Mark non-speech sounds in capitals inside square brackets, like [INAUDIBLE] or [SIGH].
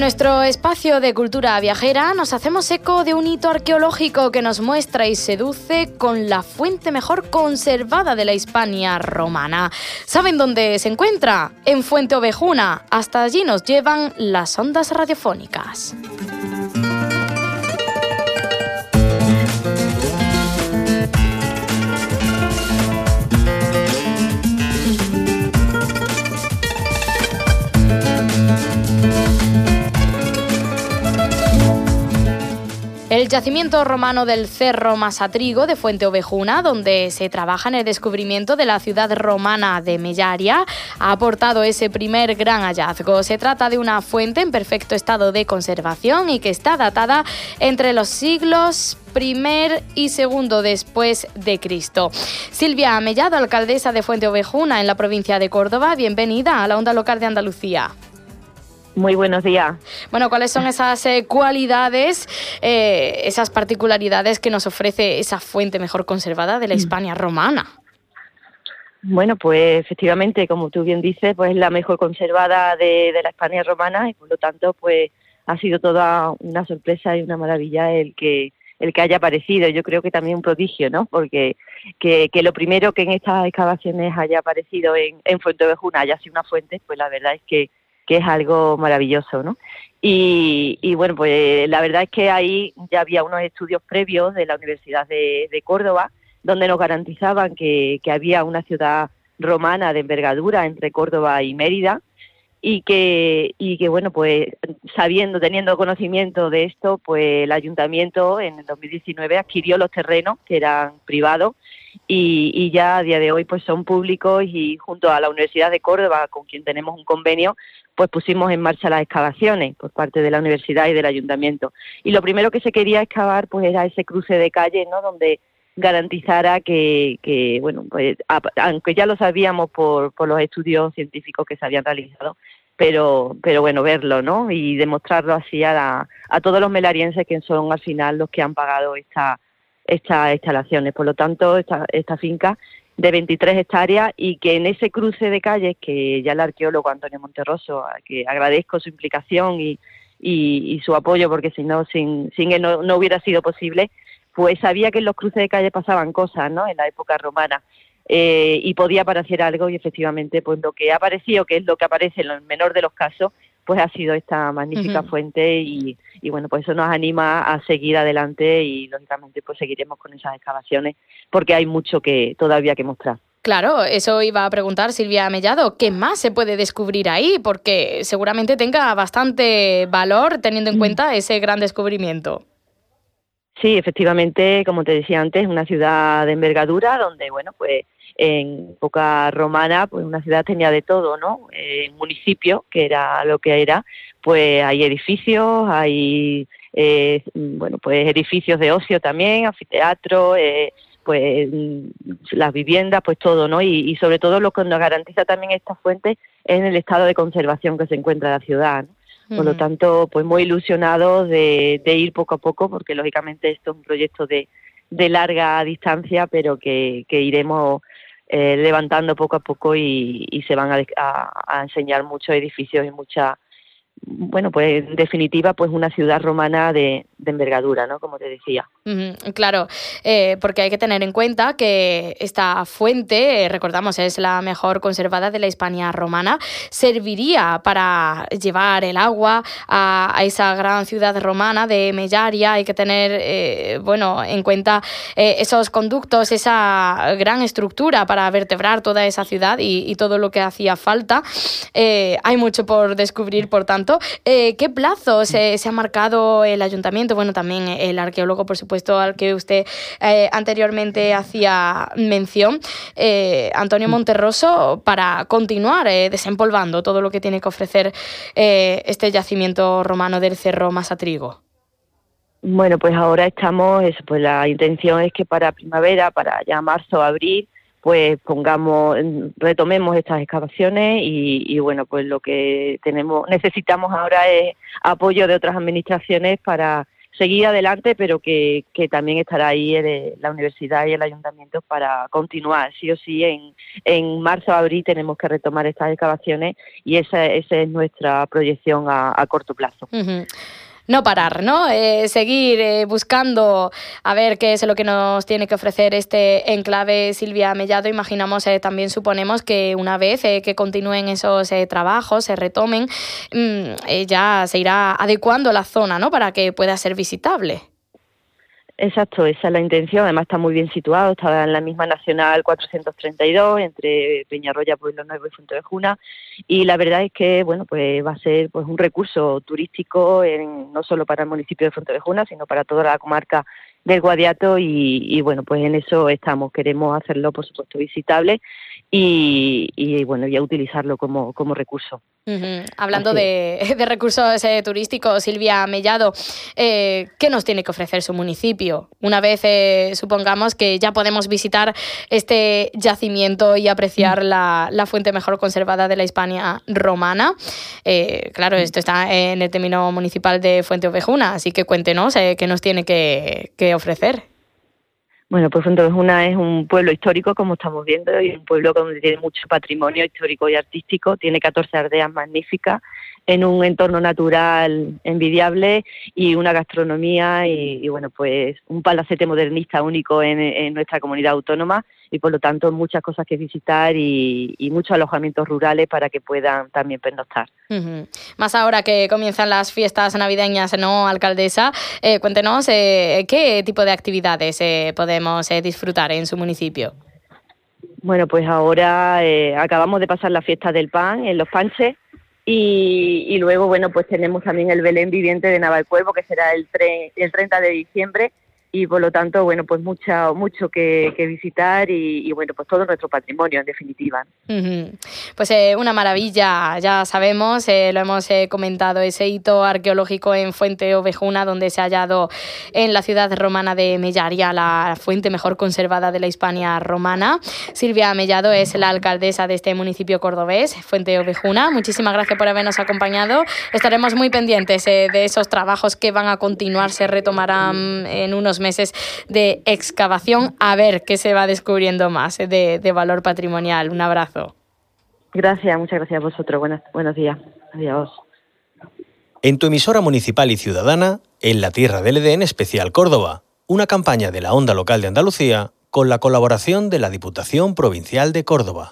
En nuestro espacio de cultura viajera nos hacemos eco de un hito arqueológico que nos muestra y seduce con la fuente mejor conservada de la Hispania romana. ¿Saben dónde se encuentra? En Fuente Ovejuna. Hasta allí nos llevan las ondas radiofónicas. El yacimiento romano del Cerro Masatrigo de Fuente Ovejuna, donde se trabaja en el descubrimiento de la ciudad romana de Mellaria, ha aportado ese primer gran hallazgo. Se trata de una fuente en perfecto estado de conservación y que está datada entre los siglos primer y segundo después de Cristo. Silvia Mellado, alcaldesa de Fuente Ovejuna en la provincia de Córdoba, bienvenida a la onda local de Andalucía. Muy buenos días. Bueno, ¿cuáles son esas eh, cualidades, eh, esas particularidades que nos ofrece esa fuente mejor conservada de la Hispania romana? Bueno, pues efectivamente, como tú bien dices, pues es la mejor conservada de, de la Hispania romana y por lo tanto, pues ha sido toda una sorpresa y una maravilla el que el que haya aparecido. Yo creo que también un prodigio, ¿no? Porque que, que lo primero que en estas excavaciones haya aparecido en, en Fuente Ovejuna haya sido una fuente, pues la verdad es que que es algo maravilloso, ¿no? Y, bueno, pues la verdad es que ahí ya había unos estudios previos de la Universidad de, Córdoba, donde nos garantizaban que, había una ciudad romana de envergadura entre Córdoba y Mérida, y que, y que bueno, pues sabiendo, teniendo conocimiento de esto, pues el ayuntamiento en el 2019 adquirió los terrenos que eran privados y, y, ya a día de hoy pues son públicos y junto a la Universidad de Córdoba, con quien tenemos un convenio, pues pusimos en marcha las excavaciones por parte de la universidad y del ayuntamiento. Y lo primero que se quería excavar pues era ese cruce de calle, ¿no? Donde garantizara que, bueno, pues aunque ya lo sabíamos por, por los estudios científicos que se habían realizado, pero, pero bueno, verlo, ¿no? Y demostrarlo así a, a todos los melarienses que son al final los que han pagado esta, estas instalaciones. Por lo tanto, esta, esta finca de 23 hectáreas y que en ese cruce de calles que ya el arqueólogo Antonio Monterroso, a que agradezco su implicación y, y, su apoyo porque si no, sin, sin él no, hubiera sido posible, pues sabía que en los cruces de calles pasaban cosas, ¿no? En la época romana. Eh, y podía aparecer algo y efectivamente pues lo que ha aparecido, que es lo que aparece en el menor de los casos, pues ha sido esta magnífica fuente y, y, bueno, pues eso nos anima a seguir adelante y lógicamente pues seguiremos con esas excavaciones porque hay mucho que todavía que mostrar. Claro, eso iba a preguntar Silvia Mellado, ¿qué más se puede descubrir ahí? Porque seguramente tenga bastante valor teniendo en mm. cuenta ese gran descubrimiento. Sí, efectivamente, como te decía antes, una ciudad de envergadura donde, bueno, pues en época romana, pues una ciudad tenía de todo, ¿no? En municipio, que era lo que era, pues hay edificios, hay, eh, bueno, pues edificios de ocio también, anfiteatro, eh, pues las viviendas, pues todo, ¿no? Y, sobre todo lo que nos garantiza también esta fuente es en el estado de conservación que se encuentra la ciudad, Por lo tanto, pues muy ilusionados de, ir poco a poco, porque lógicamente esto es un proyecto de, de larga distancia, pero que, que iremos eh, levantando poco a poco y, y se van a, a, enseñar muchos edificios y mucha bueno, pues en definitiva, pues una ciudad romana de, envergadura, ¿no? Como te decía. claro, eh, porque hay que tener en cuenta que esta fuente, eh, recordamos, es la mejor conservada de la Hispania romana, serviría para llevar el agua a, esa gran ciudad romana de Mellaria. Hay que tener, eh, bueno, en cuenta esos conductos, esa gran estructura para vertebrar toda esa ciudad y, y todo lo que hacía falta. hay mucho por descubrir, por tanto tanto, eh, ¿qué plazo se, ha marcado el ayuntamiento? Bueno, también el arqueólogo, por supuesto, al que usted eh, anteriormente hacía mención, Antonio mm. Monterroso, para continuar desempolvando todo lo que tiene que ofrecer este yacimiento romano del Cerro Masatrigo. Bueno, pues ahora estamos, pues la intención es que para primavera, para ya marzo, abril, pues pongamos, retomemos estas excavaciones y, bueno, pues lo que tenemos, necesitamos ahora es apoyo de otras administraciones para seguir adelante, pero que, también estará ahí la universidad y el ayuntamiento para continuar. Sí o sí, en, en marzo o abril tenemos que retomar estas excavaciones y esa, esa es nuestra proyección a, corto plazo no parar, ¿no? Eh, seguir eh, buscando a ver qué es lo que nos tiene que ofrecer este enclave Silvia Mellado. Imaginamos, eh, también suponemos que una vez que continúen esos trabajos, se retomen, mm, ya se irá adecuando la zona, ¿no? Para que pueda ser visitable. Exacto, esa es la intención. Además está muy bien situado, está en la misma Nacional 432 entre Peñarroya, Pueblo Nuevo y Fuente de Juna. Y la verdad es que bueno, pues va a ser pues un recurso turístico no solo para el municipio de Fuente de Juna, sino para toda la comarca del Guadiato y, bueno, pues en eso estamos. Queremos hacerlo, por supuesto, visitable y, bueno, ya utilizarlo como, como recurso. Hablando [LAUGHS] de, recursos eh, turísticos, Silvia Mellado, eh, ¿qué nos tiene que ofrecer su municipio? Una vez eh, supongamos que ya podemos visitar este yacimiento y apreciar mm. la, fuente mejor conservada de la Hispania romana. claro, mm. esto está en el término municipal de Fuente Ovejuna, así que cuéntenos qué nos tiene que, que ofrecer. Bueno, pues Fuentevejuna es un pueblo histórico, como estamos viendo, y un pueblo donde tiene mucho patrimonio histórico y artístico. Tiene 14 aldeas magníficas en un entorno natural envidiable y una gastronomía y, bueno, pues un palacete modernista único en, nuestra comunidad autónoma y por lo tanto muchas cosas que visitar y, muchos alojamientos rurales para que puedan también pernoctar. Más ahora que comienzan las fiestas navideñas, ¿no, alcaldesa? Eh, cuéntenos eh, qué tipo de actividades eh, podemos disfrutar en su municipio. Bueno, pues ahora acabamos de pasar la fiesta del pan en Los Panches y, luego, bueno, pues tenemos también el Belén viviente de Navalcuervo, que será el, el 30 de diciembre, y por lo tanto, bueno, pues mucha, mucho que, visitar y, bueno, pues todo nuestro patrimonio en definitiva. Pues eh, una maravilla, ya sabemos, eh, lo hemos eh, comentado, ese hito arqueológico en Fuente Ovejuna, donde se ha hallado en la ciudad romana de Mellaria, la fuente mejor conservada de la Hispania romana. Silvia Mellado es la alcaldesa de este municipio cordobés, Fuente Ovejuna. Muchísimas gracias por habernos acompañado. Estaremos muy pendientes de esos trabajos que van a continuar, se retomarán en unos meses de excavación, a ver qué se va descubriendo más eh, de, valor patrimonial. Un abrazo. Gracias, muchas gracias a vosotros. Buenos, buenos días. Adiós. En tu emisora municipal y ciudadana, en la Tierra del Edén Especial Córdoba, una campaña de la Onda Local de Andalucía con la colaboración de la Diputación Provincial de Córdoba.